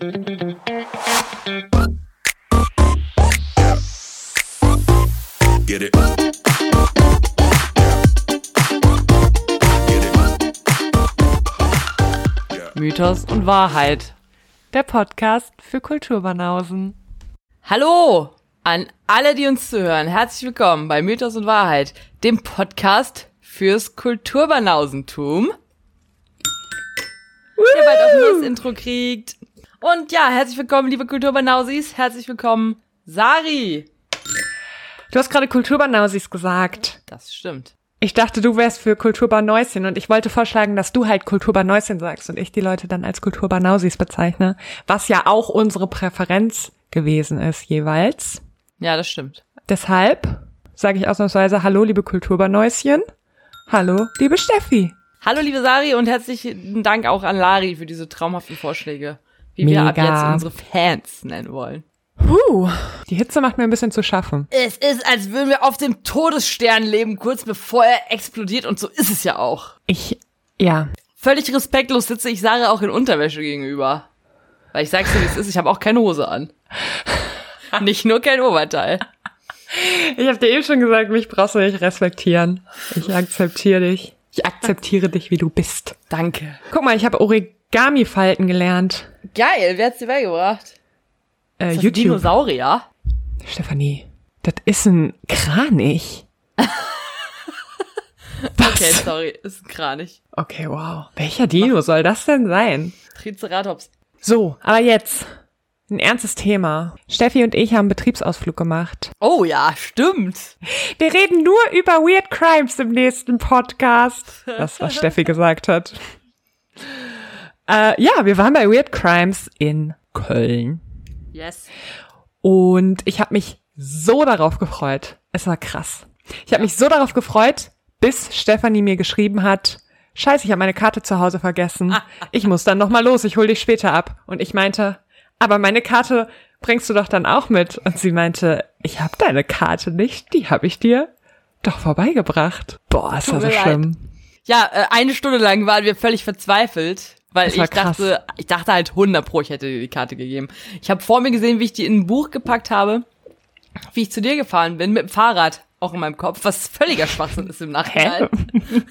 Get it. Mythos und Wahrheit. Der Podcast für Kulturbanausen. Hallo an alle, die uns zuhören. Herzlich willkommen bei Mythos und Wahrheit, dem Podcast fürs Kulturbanausentum. Der bald auch ein neues Intro kriegt. Und ja, herzlich willkommen, liebe Kulturbanausis. Herzlich willkommen, Sari. Du hast gerade Kulturbanausis gesagt. Das stimmt. Ich dachte, du wärst für Kulturbanäuschen und ich wollte vorschlagen, dass du halt Kulturbanäuschen sagst und ich die Leute dann als Kulturbanausis bezeichne, was ja auch unsere Präferenz gewesen ist jeweils. Ja, das stimmt. Deshalb sage ich ausnahmsweise Hallo, liebe Kulturbanäuschen. Hallo, liebe Steffi. Hallo, liebe Sari und herzlichen Dank auch an Lari für diese traumhaften Vorschläge, wie wir ab Mega. jetzt unsere Fans nennen wollen. Puh, die Hitze macht mir ein bisschen zu schaffen. Es ist, als würden wir auf dem Todesstern leben, kurz bevor er explodiert und so ist es ja auch. Ich, ja, Völlig respektlos sitze ich Sarah auch in Unterwäsche gegenüber. Weil ich sag's dir, wie es ist, ich habe auch keine Hose an. Nicht nur kein Oberteil. ich habe dir eben schon gesagt, mich brauchst du nicht respektieren. Ich akzeptiere dich. Ich akzeptiere dich, wie du bist. Danke. Guck mal, ich habe Origami-Falten gelernt. Geil, wer hat's dir beigebracht? Äh, YouTube. Dinosaurier? Stefanie, das ist ein Kranich. Okay, sorry, ist ein Kranich. Okay, wow. Welcher Dino soll das denn sein? Triceratops. So, aber jetzt ein ernstes Thema. Steffi und ich haben Betriebsausflug gemacht. Oh ja, stimmt. Wir reden nur über Weird Crimes im nächsten Podcast. Das, was Steffi gesagt hat. Äh, ja, wir waren bei Weird Crimes in Köln. Yes. Und ich habe mich so darauf gefreut. Es war krass. Ich habe mich so darauf gefreut, bis Stefanie mir geschrieben hat, Scheiße, ich habe meine Karte zu Hause vergessen. Ich muss dann noch mal los, ich hol dich später ab. Und ich meinte, aber meine Karte bringst du doch dann auch mit. Und sie meinte, ich habe deine Karte nicht, die habe ich dir doch vorbeigebracht. Boah, ist das so schlimm. Ja, äh, eine Stunde lang waren wir völlig verzweifelt, weil ich krass. dachte, ich dachte halt 100 pro, ich hätte dir die Karte gegeben. Ich habe vor mir gesehen, wie ich die in ein Buch gepackt habe, wie ich zu dir gefahren bin mit dem Fahrrad, auch in meinem Kopf, was völliger Schwachsinn ist im Nachhinein.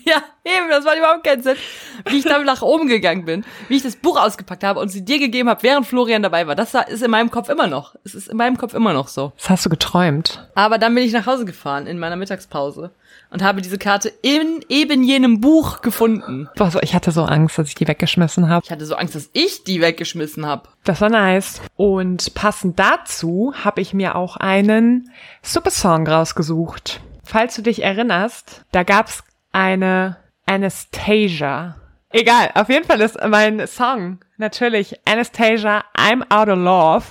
Ja, eben, das war überhaupt keinen Sinn. Wie ich dann nach oben gegangen bin, wie ich das Buch ausgepackt habe und sie dir gegeben habe, während Florian dabei war. Das ist in meinem Kopf immer noch. Es ist in meinem Kopf immer noch so. Das hast du geträumt. Aber dann bin ich nach Hause gefahren in meiner Mittagspause und habe diese Karte in eben jenem Buch gefunden. Boah, so, ich hatte so Angst, dass ich die weggeschmissen habe. Ich hatte so Angst, dass ich die weggeschmissen habe. Das war nice. Und passend dazu habe ich mir auch einen Supersong rausgesucht. Falls du dich erinnerst, da gab's eine Anastasia. Egal, auf jeden Fall ist mein Song natürlich Anastasia I'm Out of Love,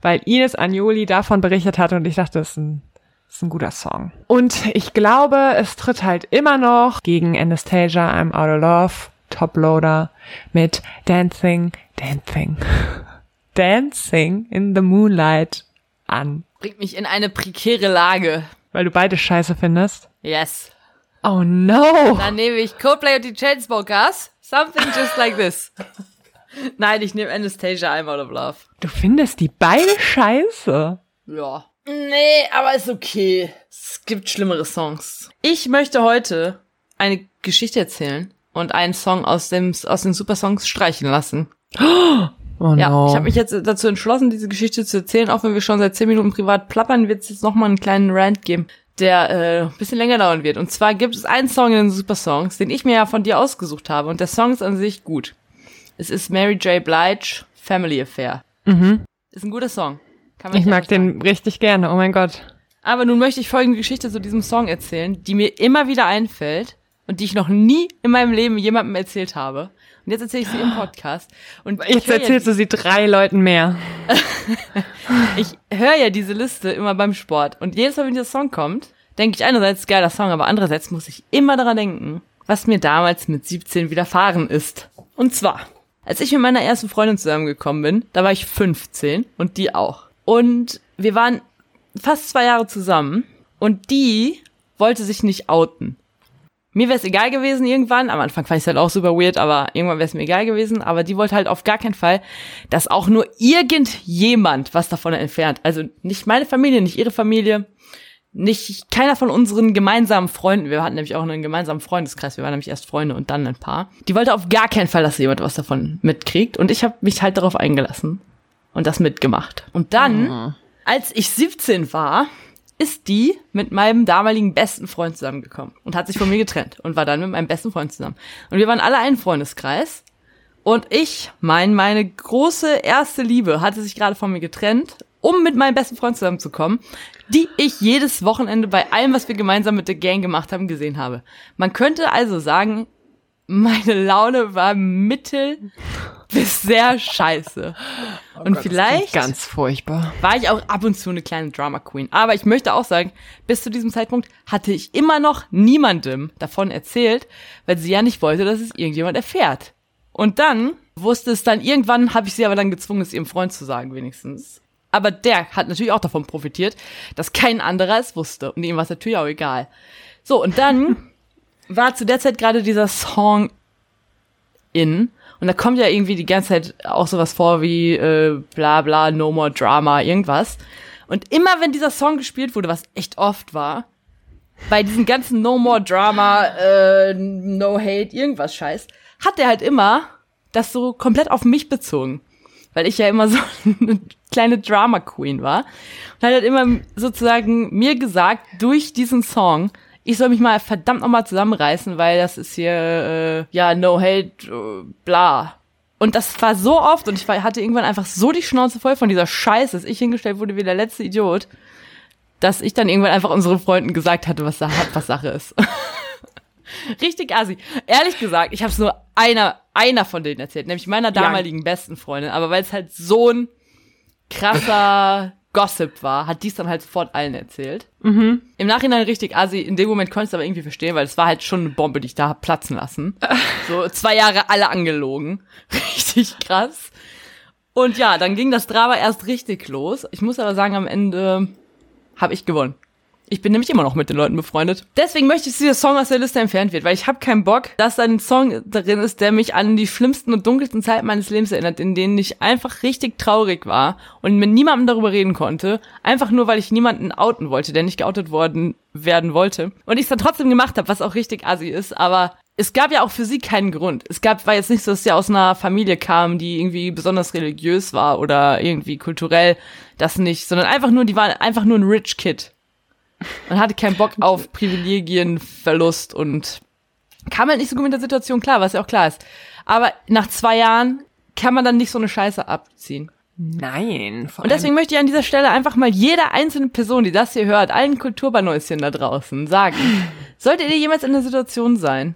weil Ines Agnoli davon berichtet hat und ich dachte, das ist ein, ist ein guter Song. Und ich glaube, es tritt halt immer noch gegen Anastasia I'm Out of Love, Toploader mit Dancing, Dancing, Dancing in the Moonlight an. Bringt mich in eine prekäre Lage. Weil du beide scheiße findest. Yes. Oh no! Dann nehme ich Coldplay und die Chainsmokers. Something just like this. Nein, ich nehme Anastasia I'm Out of Love. Du findest die beide scheiße. Ja. Nee, aber ist okay. Es gibt schlimmere Songs. Ich möchte heute eine Geschichte erzählen und einen Song aus dem aus den Supersongs streichen lassen. Oh Ja, no. ich habe mich jetzt dazu entschlossen, diese Geschichte zu erzählen, auch wenn wir schon seit 10 Minuten privat plappern, wird es jetzt noch mal einen kleinen Rant geben, der äh, ein bisschen länger dauern wird. Und zwar gibt es einen Song in den Supersongs, den ich mir ja von dir ausgesucht habe und der Song ist an sich gut. Es ist Mary J. Blige, Family Affair. Mhm. Ist ein guter Song. Ich mag den richtig gerne, oh mein Gott. Aber nun möchte ich folgende Geschichte zu diesem Song erzählen, die mir immer wieder einfällt und die ich noch nie in meinem Leben jemandem erzählt habe. Und jetzt erzähle ich sie im Podcast. Und Jetzt höre ja erzählst du sie drei Leuten mehr. ich höre ja diese Liste immer beim Sport und jedes Mal, wenn dieser Song kommt, denke ich einerseits geiler Song, aber andererseits muss ich immer daran denken, was mir damals mit 17 widerfahren ist. Und zwar, als ich mit meiner ersten Freundin zusammengekommen bin, da war ich 15 und die auch. Und wir waren fast zwei Jahre zusammen und die wollte sich nicht outen. mir wäre es egal gewesen irgendwann. Am Anfang fand ich es halt auch super weird, aber irgendwann wäre es mir egal gewesen. Aber die wollte halt auf gar keinen Fall, dass auch nur irgendjemand was davon entfernt. Also nicht meine Familie, nicht ihre Familie, nicht keiner von unseren gemeinsamen Freunden. Wir hatten nämlich auch einen gemeinsamen Freundeskreis. Wir waren nämlich erst Freunde und dann ein Paar. Die wollte auf gar keinen Fall, dass jemand was davon mitkriegt. Und ich habe mich halt darauf eingelassen und das mitgemacht. Und dann, mhm. als ich 17 war, ist die mit meinem damaligen besten Freund zusammengekommen und hat sich von mir getrennt und war dann mit meinem besten Freund zusammen. Und wir waren alle ein Freundeskreis. Und ich, mein, meine große erste Liebe hatte sich gerade von mir getrennt, um mit meinem besten Freund zusammenzukommen, die ich jedes Wochenende bei allem, was wir gemeinsam mit der Gang gemacht haben, gesehen habe. Man könnte also sagen, meine Laune war mittel bis sehr scheiße. Oh und Gott, vielleicht ganz furchtbar. War ich auch ab und zu eine kleine Drama Queen. Aber ich möchte auch sagen, bis zu diesem Zeitpunkt hatte ich immer noch niemandem davon erzählt, weil sie ja nicht wollte, dass es irgendjemand erfährt. Und dann wusste es dann irgendwann, habe ich sie aber dann gezwungen, es ihrem Freund zu sagen, wenigstens. Aber der hat natürlich auch davon profitiert, dass kein anderer es wusste. Und ihm war es natürlich auch egal. So, und dann war zu der Zeit gerade dieser Song in. Und da kommt ja irgendwie die ganze Zeit auch sowas vor wie äh, bla bla, no more drama, irgendwas. Und immer wenn dieser Song gespielt wurde, was echt oft war, bei diesen ganzen No More Drama, äh, No Hate, irgendwas Scheiß, hat der halt immer das so komplett auf mich bezogen. Weil ich ja immer so eine kleine Drama Queen war. Und hat halt immer sozusagen mir gesagt, durch diesen Song, ich soll mich mal verdammt nochmal zusammenreißen, weil das ist hier, äh, ja, no hate, äh, bla. Und das war so oft und ich war, hatte irgendwann einfach so die Schnauze voll von dieser Scheiße, dass ich hingestellt wurde wie der letzte Idiot, dass ich dann irgendwann einfach unseren Freunden gesagt hatte, was, was Sache ist. Richtig assi. Ehrlich gesagt, ich habe es nur einer, einer von denen erzählt, nämlich meiner damaligen ja. besten Freundin. Aber weil es halt so ein krasser Gossip war, hat dies dann halt sofort allen erzählt. Mhm. Im Nachhinein richtig assi. In dem Moment konnte ich es aber irgendwie verstehen, weil es war halt schon eine Bombe, die ich da hab platzen lassen. so zwei Jahre alle angelogen. Richtig krass. Und ja, dann ging das Drama erst richtig los. Ich muss aber sagen, am Ende habe ich gewonnen. Ich bin nämlich immer noch mit den Leuten befreundet. Deswegen möchte ich, dass dieser Song aus der Liste entfernt wird, weil ich habe keinen Bock, dass da ein Song drin ist, der mich an die schlimmsten und dunkelsten Zeiten meines Lebens erinnert, in denen ich einfach richtig traurig war und mit niemandem darüber reden konnte, einfach nur, weil ich niemanden outen wollte, der nicht geoutet worden werden wollte. Und ich es dann trotzdem gemacht habe, was auch richtig assi ist, aber es gab ja auch für sie keinen Grund. Es gab, war jetzt nicht so, dass sie aus einer Familie kam, die irgendwie besonders religiös war oder irgendwie kulturell das nicht, sondern einfach nur, die war einfach nur ein Rich Kid. Man hatte keinen Bock auf Privilegienverlust und kam halt nicht so gut mit der Situation klar, was ja auch klar ist. Aber nach zwei Jahren kann man dann nicht so eine Scheiße abziehen. Nein. Und deswegen möchte ich an dieser Stelle einfach mal jeder einzelne Person, die das hier hört, allen Kulturbanäuschen da draußen sagen, solltet ihr jemals in der Situation sein,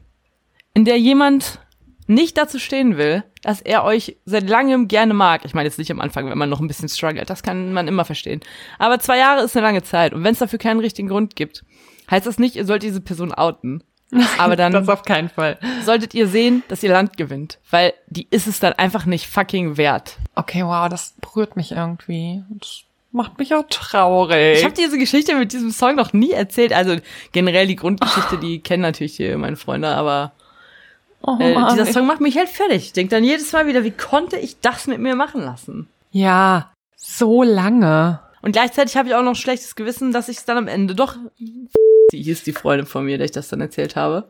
in der jemand nicht dazu stehen will, dass er euch seit langem gerne mag. Ich meine jetzt nicht am Anfang, wenn man noch ein bisschen struggelt, das kann man immer verstehen. Aber zwei Jahre ist eine lange Zeit und wenn es dafür keinen richtigen Grund gibt, heißt das nicht, ihr sollt diese Person outen. Aber dann das auf keinen Fall. solltet ihr sehen, dass ihr Land gewinnt, weil die ist es dann einfach nicht fucking wert. Okay, wow, das berührt mich irgendwie. Das macht mich auch traurig. Ich habe diese Geschichte mit diesem Song noch nie erzählt. Also generell die Grundgeschichte, die kennen natürlich hier meine Freunde, aber Oh, äh, dieser Song macht mich halt fertig. Ich denke dann jedes Mal wieder, wie konnte ich das mit mir machen lassen? Ja, so lange. Und gleichzeitig habe ich auch noch ein schlechtes Gewissen, dass ich es dann am Ende doch. Die hieß die Freundin von mir, der ich das dann erzählt habe.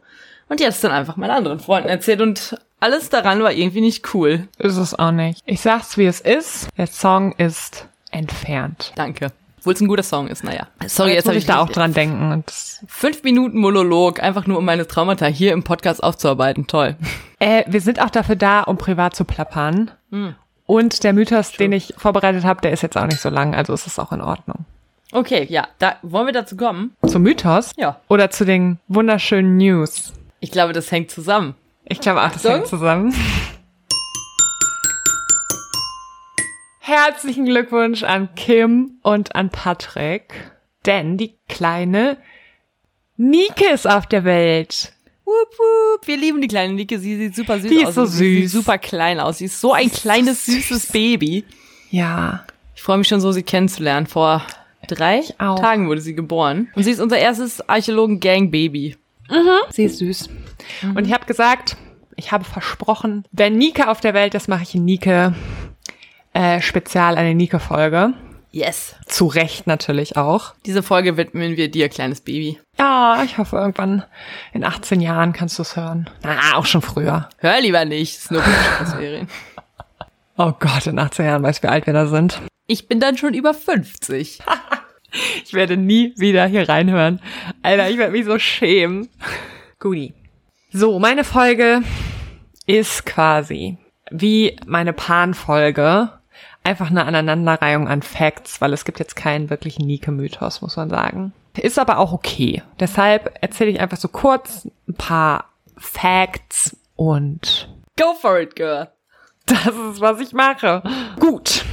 Und die hat es dann einfach meinen anderen Freunden erzählt und alles daran war irgendwie nicht cool. Ist es auch nicht. Ich sag's, wie es ist. Der Song ist entfernt. Danke. Obwohl es ein guter Song ist, naja. Sorry, jetzt, jetzt muss ich da auch dran denken. Und fünf Minuten Monolog, einfach nur um meine Traumata hier im Podcast aufzuarbeiten. Toll. Äh, wir sind auch dafür da, um privat zu plappern. Hm. Und der Mythos, Schön. den ich vorbereitet habe, der ist jetzt auch nicht so lang, also ist es auch in Ordnung. Okay, ja, da wollen wir dazu kommen. Zum Mythos? Ja. Oder zu den wunderschönen News? Ich glaube, das hängt zusammen. Ich glaube auch, das so? hängt zusammen. Herzlichen Glückwunsch an Kim und an Patrick, denn die kleine Nike ist auf der Welt. Wup, wup. Wir lieben die kleine Nike. Sie sieht super süß die aus. Ist so süß. Sie sieht super klein aus. Sie ist so ein kleines, süßes Baby. Ja. Ich freue mich schon so, sie kennenzulernen. Vor drei Tagen wurde sie geboren. Und sie ist unser erstes Archäologen-Gang-Baby. Sie ist süß. Und ich habe gesagt, ich habe versprochen, wenn Nike auf der Welt ist, mache ich in Nike äh, spezial eine Nike-Folge. Yes. Zu Recht natürlich auch. Diese Folge widmen wir dir, kleines Baby. Ja, ich hoffe, irgendwann in 18 Jahren kannst du es hören. Na, auch schon früher. Hör lieber nicht, ist nur Serien. Oh Gott, in 18 Jahren weiß, wie alt wir da sind. Ich bin dann schon über 50. Ich werde nie wieder hier reinhören. Alter, ich werde mich so schämen. Guti. So, meine Folge ist quasi wie meine Pan-Folge einfach eine Aneinanderreihung an Facts, weil es gibt jetzt keinen wirklichen Nike-Mythos, muss man sagen. Ist aber auch okay. Deshalb erzähle ich einfach so kurz ein paar Facts und Go for it, girl. das ist, was ich mache. Gut.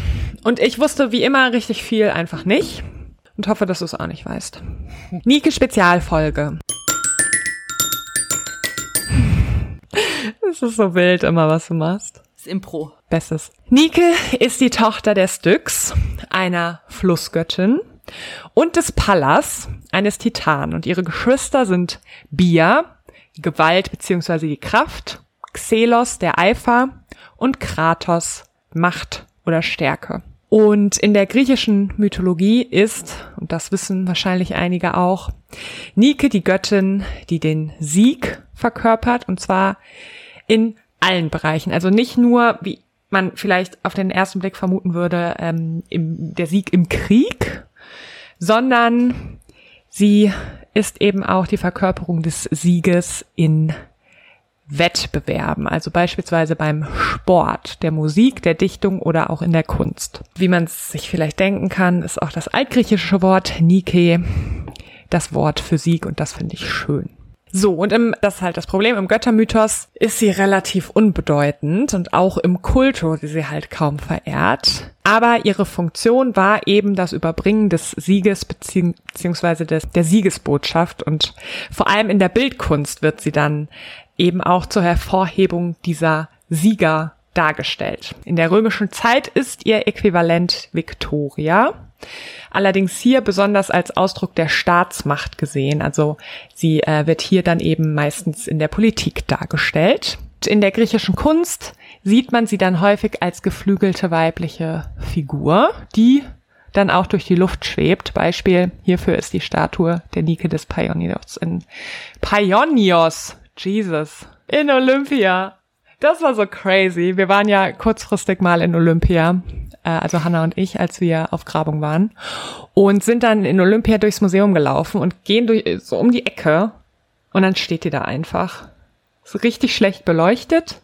Und ich wusste wie immer richtig viel einfach nicht und hoffe, dass du es auch nicht weißt. Nike Spezialfolge. Es ist so wild immer, was du machst. Das ist Impro. Bestes. Nike ist die Tochter der Styx, einer Flussgöttin, und des Pallas, eines Titan. Und ihre Geschwister sind Bia, die Gewalt bzw. die Kraft, Xelos, der Eifer, und Kratos, Macht oder Stärke. Und in der griechischen Mythologie ist, und das wissen wahrscheinlich einige auch, Nike die Göttin, die den Sieg verkörpert, und zwar in allen Bereichen. Also nicht nur, wie man vielleicht auf den ersten Blick vermuten würde, ähm, im, der Sieg im Krieg, sondern sie ist eben auch die Verkörperung des Sieges in Wettbewerben, also beispielsweise beim Sport, der Musik, der Dichtung oder auch in der Kunst. Wie man es sich vielleicht denken kann, ist auch das altgriechische Wort Nike das Wort für Sieg und das finde ich schön. So, und im, das ist halt das Problem, im Göttermythos ist sie relativ unbedeutend und auch im Kult wurde sie halt kaum verehrt. Aber ihre Funktion war eben das Überbringen des Sieges bezieh beziehungsweise der Siegesbotschaft und vor allem in der Bildkunst wird sie dann eben auch zur Hervorhebung dieser Sieger dargestellt. In der römischen Zeit ist ihr Äquivalent Victoria. Allerdings hier besonders als Ausdruck der Staatsmacht gesehen. Also sie äh, wird hier dann eben meistens in der Politik dargestellt. In der griechischen Kunst sieht man sie dann häufig als geflügelte weibliche Figur, die dann auch durch die Luft schwebt. Beispiel hierfür ist die Statue der Nike des Paionios in Paionios, Jesus, in Olympia. Das war so crazy. Wir waren ja kurzfristig mal in Olympia, äh, also Hanna und ich, als wir auf Grabung waren und sind dann in Olympia durchs Museum gelaufen und gehen durch so um die Ecke und dann steht die da einfach. So richtig schlecht beleuchtet,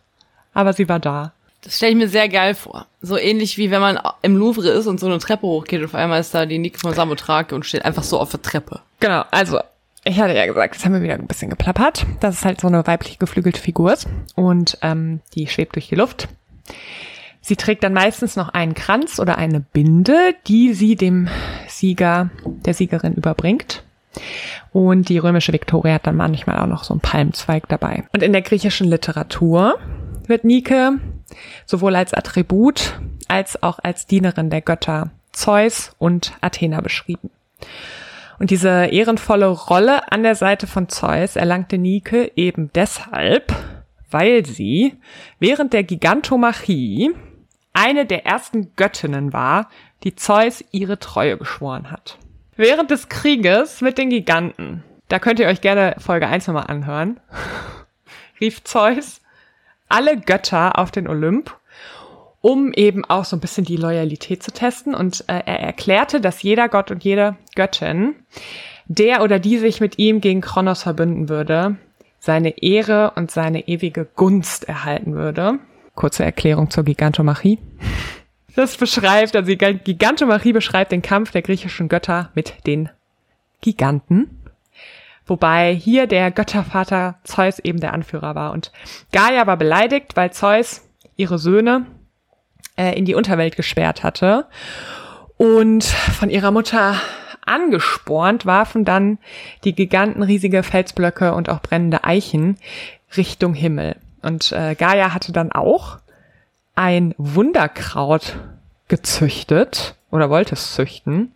aber sie war da. Das stelle ich mir sehr geil vor. So ähnlich wie wenn man im Louvre ist und so eine Treppe hochgeht und auf einmal ist da die Nike von Samothrake und steht einfach so auf der Treppe. Genau, also ich hatte ja gesagt, jetzt haben wir wieder ein bisschen geplappert, dass es halt so eine weiblich geflügelte Figur ist und ähm, die schwebt durch die Luft. Sie trägt dann meistens noch einen Kranz oder eine Binde, die sie dem Sieger, der Siegerin überbringt. Und die römische Viktoria hat dann manchmal auch noch so einen Palmzweig dabei. Und in der griechischen Literatur wird Nike sowohl als Attribut als auch als Dienerin der Götter Zeus und Athena beschrieben. Und diese ehrenvolle Rolle an der Seite von Zeus erlangte Nike eben deshalb, weil sie während der Gigantomachie eine der ersten Göttinnen war, die Zeus ihre Treue geschworen hat. Während des Krieges mit den Giganten, da könnt ihr euch gerne Folge 1 nochmal anhören, rief Zeus alle Götter auf den Olymp, um eben auch so ein bisschen die Loyalität zu testen. Und äh, er erklärte, dass jeder Gott und jede Göttin, der oder die sich mit ihm gegen Kronos verbünden würde, seine Ehre und seine ewige Gunst erhalten würde. Kurze Erklärung zur Gigantomachie. Das beschreibt, also die Gigantomachie beschreibt den Kampf der griechischen Götter mit den Giganten. Wobei hier der Göttervater Zeus eben der Anführer war. Und Gaia war beleidigt, weil Zeus ihre Söhne äh, in die Unterwelt gesperrt hatte. Und von ihrer Mutter angespornt warfen dann die Giganten riesige Felsblöcke und auch brennende Eichen Richtung Himmel. Und äh, Gaia hatte dann auch ein Wunderkraut gezüchtet oder wollte es züchten,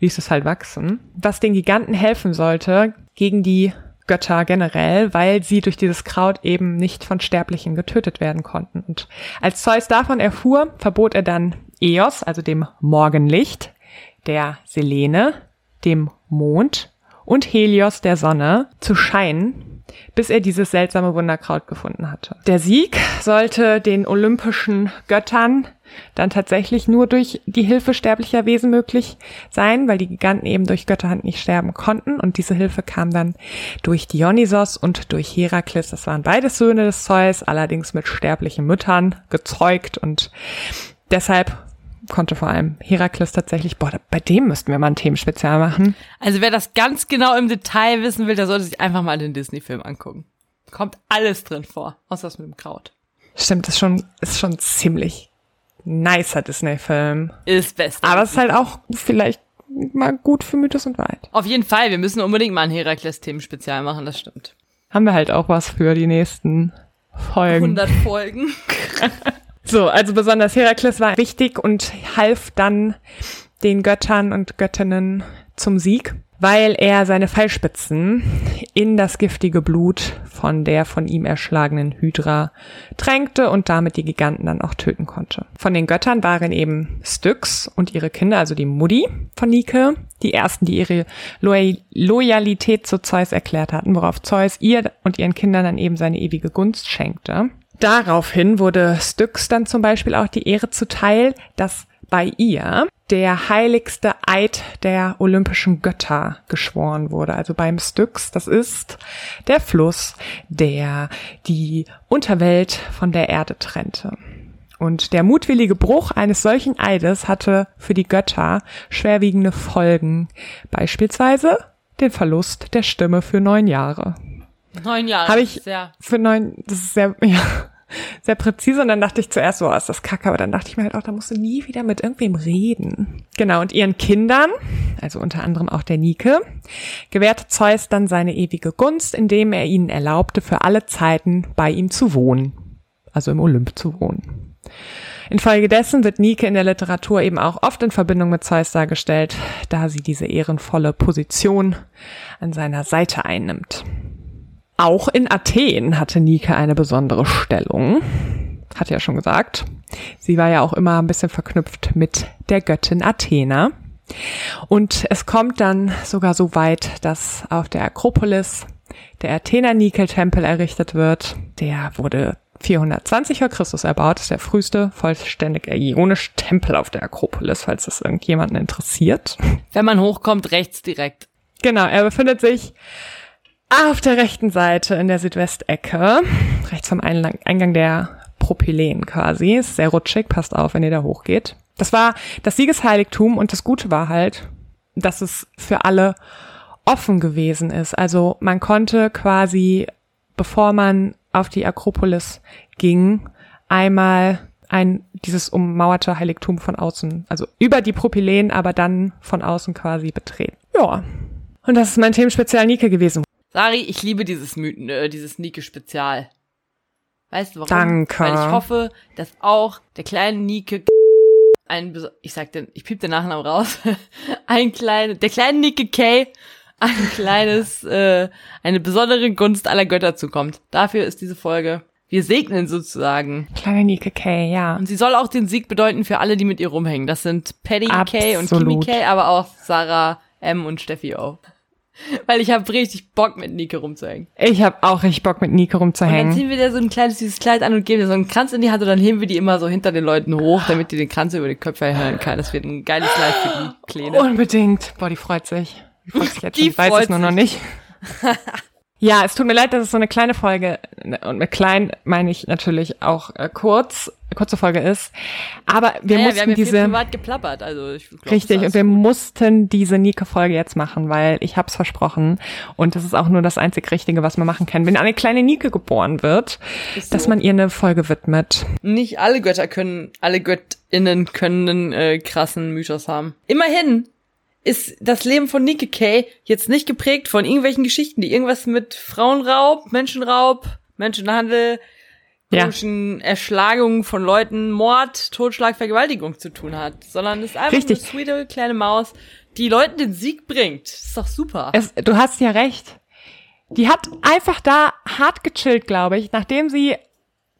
ließ es halt wachsen, was den Giganten helfen sollte, gegen die Götter generell, weil sie durch dieses Kraut eben nicht von Sterblichen getötet werden konnten. Und als Zeus davon erfuhr, verbot er dann Eos, also dem Morgenlicht, der Selene, dem Mond und Helios, der Sonne, zu scheinen, bis er dieses seltsame Wunderkraut gefunden hatte. Der Sieg sollte den olympischen Göttern dann tatsächlich nur durch die Hilfe sterblicher Wesen möglich sein, weil die Giganten eben durch Götterhand nicht sterben konnten. Und diese Hilfe kam dann durch Dionysos und durch Herakles. Das waren beides Söhne des Zeus, allerdings mit sterblichen Müttern gezeugt. Und deshalb konnte vor allem Herakles tatsächlich, boah, bei dem müssten wir mal ein Themenspezial machen. Also wer das ganz genau im Detail wissen will, der sollte sich einfach mal den Disney-Film angucken. Kommt alles drin vor, außer das mit dem Kraut. Stimmt, ist schon, ist schon ziemlich nicer Disney-Film. Ist best. Aber es ist halt auch vielleicht mal gut für Mythos und Wahrheit. Auf jeden Fall, wir müssen unbedingt mal ein Herakles-Themenspezial machen, das stimmt. Haben wir halt auch was für die nächsten Folgen. 100 Folgen. so, also besonders Herakles war wichtig und half dann den Göttern und Göttinnen zum Sieg weil er seine Pfeilspitzen in das giftige Blut von der von ihm erschlagenen Hydra tränkte und damit die Giganten dann auch töten konnte. Von den Göttern waren eben Styx und ihre Kinder, also die Mutti von Nike, die ersten, die ihre Loy Loyalität zu Zeus erklärt hatten, worauf Zeus ihr und ihren Kindern dann eben seine ewige Gunst schenkte. Daraufhin wurde Styx dann zum Beispiel auch die Ehre zuteil, dass bei ihr der heiligste Eid der olympischen Götter geschworen wurde. Also beim Styx, das ist der Fluss, der die Unterwelt von der Erde trennte. Und der mutwillige Bruch eines solchen Eides hatte für die Götter schwerwiegende Folgen. Beispielsweise den Verlust der Stimme für neun Jahre. Neun Jahre. Habe ich für neun, das ist sehr, ja, sehr präzise und dann dachte ich zuerst, so, oh, ist das kacke, aber dann dachte ich mir halt auch, da musst du nie wieder mit irgendwem reden. Genau, und ihren Kindern, also unter anderem auch der Nike, gewährte Zeus dann seine ewige Gunst, indem er ihnen erlaubte, für alle Zeiten bei ihm zu wohnen. Also im Olymp zu wohnen. Infolgedessen wird Nike in der Literatur eben auch oft in Verbindung mit Zeus dargestellt, da sie diese ehrenvolle Position an seiner Seite einnimmt. Auch in Athen hatte Nike eine besondere Stellung. Hat ja schon gesagt. Sie war ja auch immer ein bisschen verknüpft mit der Göttin Athena. Und es kommt dann sogar so weit, dass auf der Akropolis der Athener Nike-Tempel errichtet wird. Der wurde 420 vor Christus erbaut. Das ist der früheste vollständig ionische Tempel auf der Akropolis, falls das irgendjemanden interessiert. Wenn man hochkommt, rechts direkt. Genau, er befindet sich auf der rechten Seite in der Südwestecke, rechts vom Eingang der Propylen quasi, ist sehr rutschig, passt auf, wenn ihr da hochgeht. Das war das Siegesheiligtum und das Gute war halt, dass es für alle offen gewesen ist. Also man konnte quasi, bevor man auf die Akropolis ging, einmal ein dieses ummauerte Heiligtum von außen, also über die Propylen, aber dann von außen quasi betreten. Ja. Und das ist mein Themenspezial Nike gewesen. Sari, ich liebe dieses Mythen, äh, dieses Nike-Spezial. Weißt du warum? Danke. Weil ich hoffe, dass auch der kleine Nike ein, ich sag den, ich piep den Nachnamen raus, ein kleine, der kleine Nike K ein kleines, äh, eine besondere Gunst aller Götter zukommt. Dafür ist diese Folge. Wir segnen sozusagen. Kleine Nike K, ja. Und sie soll auch den Sieg bedeuten für alle, die mit ihr rumhängen. Das sind Paddy K und Kimi K, aber auch Sarah M und Steffi O. Weil ich habe richtig Bock, mit Nike rumzuhängen. Ich habe auch richtig Bock, mit Nike rumzuhängen. Und dann ziehen wir dir so ein kleines süßes Kleid an und geben dir so einen Kranz in die Hand und dann heben wir die immer so hinter den Leuten hoch, damit die den Kranz über die Köpfe erhören kann. Das wird ein geiles Kleid für die Kleine. Unbedingt. Boah, die freut sich. Die freut sich jetzt die schon. weiß es nur noch nicht. Ja, es tut mir leid, dass es so eine kleine Folge, und mit klein meine ich natürlich auch äh, kurz, kurze Folge ist. Aber wir naja, mussten wir haben ja diese. Viel privat geplappert, also ich glaub, Richtig, und wir mussten diese Nike-Folge jetzt machen, weil ich hab's versprochen. Und das ist auch nur das einzig Richtige, was man machen kann. Wenn eine kleine Nike geboren wird, so. dass man ihr eine Folge widmet. Nicht alle Götter können, alle GöttInnen können einen äh, krassen Mythos haben. Immerhin ist das Leben von Nike Kay jetzt nicht geprägt von irgendwelchen Geschichten, die irgendwas mit Frauenraub, Menschenraub, Menschenhandel, komischen ja. Erschlagungen von Leuten, Mord, Totschlag, Vergewaltigung zu tun hat, sondern ist einfach Richtig. eine sweete kleine Maus, die Leuten den Sieg bringt. Das ist doch super. Es, du hast ja recht. Die hat einfach da hart gechillt, glaube ich, nachdem sie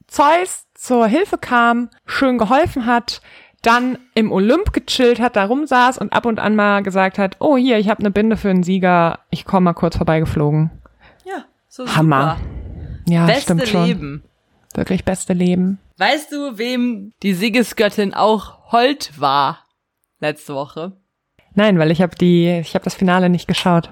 Zeus zur Hilfe kam, schön geholfen hat, dann im Olymp gechillt hat, da rumsaß und ab und an mal gesagt hat, oh hier, ich habe eine Binde für einen Sieger, ich komme mal kurz vorbeigeflogen. Ja, so Hammer. Ja, Beste stimmt schon. Leben. Wirklich beste Leben. Weißt du, wem die Siegesgöttin auch hold war letzte Woche? Nein, weil ich habe die, ich habe das Finale nicht geschaut.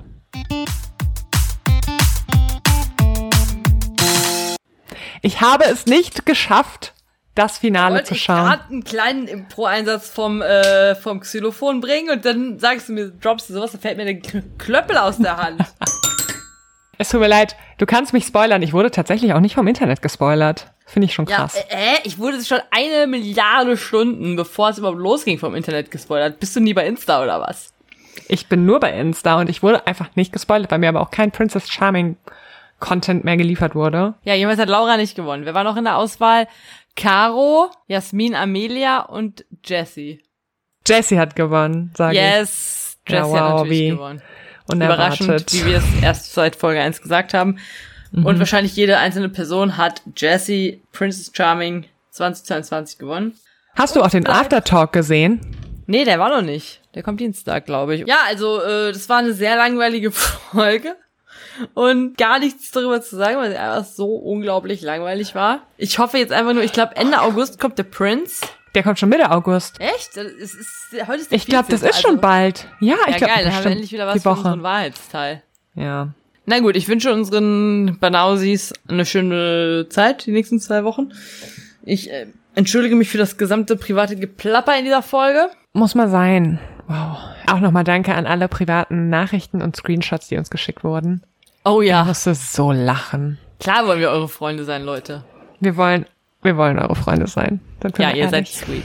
Ich habe es nicht geschafft, das Finale Wollte zu ich schauen. gerade einen kleinen Impro-Einsatz vom, äh, vom Xylophon bringen und dann sagst du mir, droppst du sowas, dann fällt mir der Klöppel aus der Hand. Es tut mir leid, du kannst mich spoilern. Ich wurde tatsächlich auch nicht vom Internet gespoilert. Finde ich schon ja, krass. äh, äh, ich wurde schon eine Milliarde Stunden, bevor es überhaupt losging, vom Internet gespoilert. Bist du nie bei Insta oder was? Ich bin nur bei Insta und ich wurde einfach nicht gespoilert, weil mir aber auch kein Princess Charming Content mehr geliefert wurde. Ja, jedenfalls hat Laura nicht gewonnen. Wer war noch in der Auswahl? Caro, Jasmin Amelia und Jessie. Jessie hat gewonnen, sage ich. Yes, Ja, Jessie hat wow, natürlich wie gewonnen. Unerwartet. Überraschend, wie wir es erst seit Folge 1 gesagt haben. Mhm. Und wahrscheinlich jede einzelne Person hat Jessie Princess Charming 2022 gewonnen. Hast du auch den Aftertalk gesehen? Nee, der war noch nicht. Der kommt Dienstag, glaube ich. Ja, also äh, das war eine sehr langweilige Folge. Und gar nichts darüber zu sagen, weil sie einfach so unglaublich langweilig war. Ich hoffe jetzt einfach nur, ich glaube Ende August kommt der Prince. Der kommt schon Mitte August. Echt? Das ist, heute ist der Ich glaube, das 14., ist schon also- bald. Ja, ich Ja, glaube, geil, dann haben wir endlich wieder was die für unseren Wahrheitsteil. Ja. Na gut, ich wünsche unseren Banausis eine schöne Zeit, die nächsten zwei Wochen. Ich äh, entschuldige mich für das gesamte private Geplapper in dieser Folge. Muss mal sein. Wow. Auch nochmal danke an alle privaten Nachrichten und Screenshots, die uns geschickt wurden. Oh Ich ja, musste so lachen. klar wollen wir eure Freunde sein, Leute. Wir wollen, wir wollen eure Freunde sein. Ja, ihr seid sweet.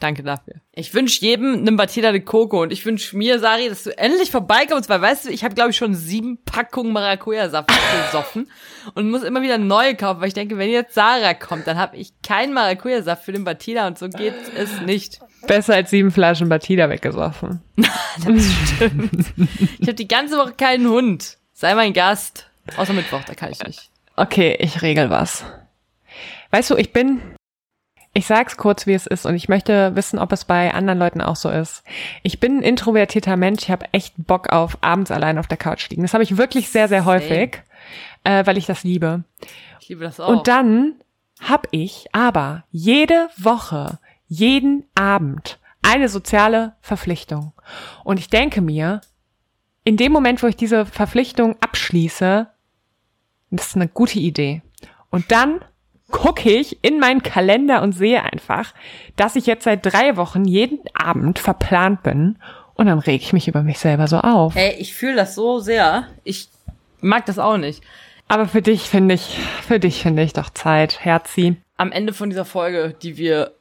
Danke dafür. Ich wünsche jedem einen Batida de Coco und ich wünsche mir, Sari, dass du endlich vorbeikommst, weil weißt du, ich habe glaube ich schon sieben Packungen Maracuja-Saft gesoffen und muss immer wieder neue kaufen, weil ich denke, wenn jetzt Sarah kommt, dann habe ich keinen Maracuja-Saft für den Batida und so geht es nicht. Besser als sieben Flaschen Batida weggesoffen. Ich habe die ganze Woche keinen Hund. Sei mein Gast. Außer Mittwoch, da kann ich nicht. Okay, ich regel was. Weißt du, ich bin, ich sag's kurz, wie es ist und ich möchte wissen, ob es bei anderen Leuten auch so ist. Ich bin ein introvertierter Mensch, ich habe echt Bock auf abends allein auf der Couch liegen. Das habe ich wirklich sehr, sehr häufig, äh, weil ich das liebe. Ich liebe das auch. Und dann habe ich aber jede Woche, jeden Abend eine soziale Verpflichtung. Und ich denke mir, in dem Moment, wo ich diese Verpflichtung abschließe, das ist eine gute Idee. Und dann gucke ich in meinen Kalender und sehe einfach, dass ich jetzt seit drei Wochen jeden Abend verplant bin. Und dann reg ich mich über mich selber so auf. Ey, ich fühle das so sehr. Ich mag das auch nicht. Aber für dich finde ich, für dich finde ich doch Zeit, Herzi. Am Ende von dieser Folge, die wir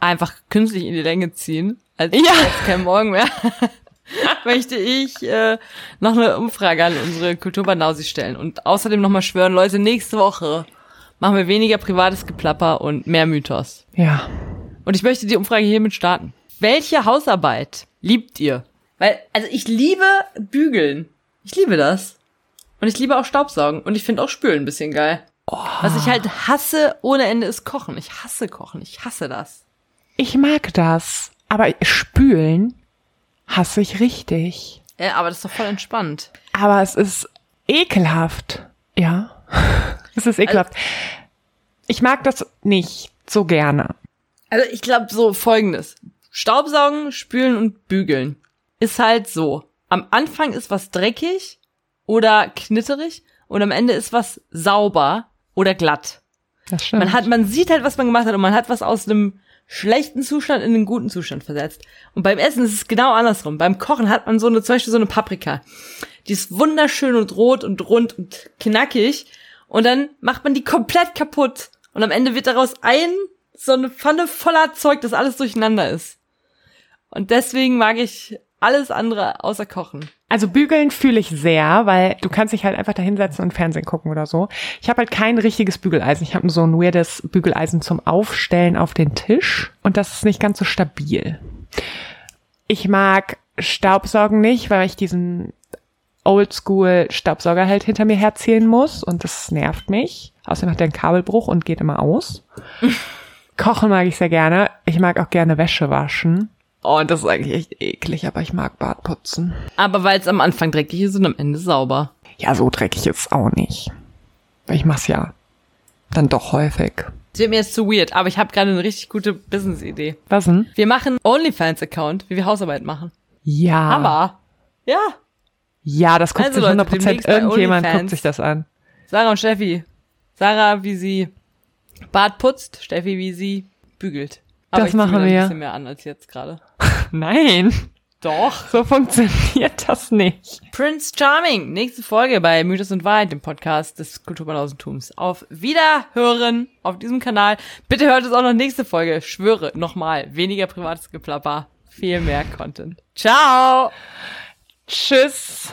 einfach künstlich in die Länge ziehen, als, Ja. als kein Morgen mehr, möchte ich äh, noch eine Umfrage an unsere Kulturbanausi stellen und außerdem nochmal schwören, Leute, nächste Woche machen wir weniger privates Geplapper und mehr Mythos. Ja. Und ich möchte die Umfrage hiermit starten. Welche Hausarbeit liebt ihr? Weil, also ich liebe Bügeln. Ich liebe das. Und ich liebe auch Staubsaugen. Und ich finde auch Spülen ein bisschen geil. Was ich halt hasse ohne Ende ist Kochen. Ich hasse Kochen. Ich hasse das. Ich mag das, aber spülen hasse ich richtig. Ja, aber das ist doch voll entspannt. Aber es ist ekelhaft. Ja. Es ist ekelhaft. Ich mag das nicht so gerne. Also ich glaube so folgendes. Staubsaugen, spülen und bügeln ist halt so. Am Anfang ist was dreckig oder knitterig und am Ende ist was sauber oder glatt. Das stimmt. Man hat, man sieht halt, was man gemacht hat und man hat was aus einem schlechten Zustand in einen guten Zustand versetzt. Und beim Essen ist es genau andersrum. Beim Kochen hat man so eine, zum Beispiel so eine Paprika. Die ist wunderschön und rot und rund und knackig. Und dann macht man die komplett kaputt. Und am Ende wird daraus ein, so eine Pfanne voller Zeug, das alles durcheinander ist. Und deswegen mag ich alles andere außer Kochen. Also bügeln fühle ich sehr, weil du kannst dich halt einfach da hinsetzen und Fernsehen gucken oder so. Ich habe halt kein richtiges Bügeleisen. Ich habe so ein weirdes Bügeleisen zum Aufstellen auf den Tisch und das ist nicht ganz so stabil. Ich mag Staubsaugen nicht, weil ich diesen Oldschool Staubsauger halt hinter mir herziehen muss und das nervt mich. Außerdem hat der einen Kabelbruch und geht immer aus. Kochen mag ich sehr gerne. Ich mag auch gerne Wäsche waschen. Oh, und das ist eigentlich echt eklig, aber ich mag Badputzen. Aber weil es am Anfang dreckig ist und am Ende sauber. Ja, so dreckig ist es auch nicht. Ich mach's ja dann doch häufig. Das wird mir jetzt zu weird, aber ich habe gerade eine richtig gute Business-Idee. Was denn? Wir machen OnlyFans-Account, wie wir Hausarbeit machen. Ja. Aber, ja, Ja, das guckt Also sich Leute, 100 demnächst bei Irgendjemand guckt sich das an. Sarah und Steffi. Sarah, wie sie Bad putzt, Steffi, wie sie bügelt. Aber Das machen wir. ein bisschen mehr an als jetzt gerade. Nein, Doch. so funktioniert das nicht. Prince Charming, nächste Folge bei Mythos und Wahrheit, dem Podcast des Kulturbandausentums. Auf Wiederhören auf diesem Kanal. Bitte hört es auch noch nächste Folge. Schwöre, nochmal, weniger privates Geplapper, viel mehr Content. Ciao! Tschüss.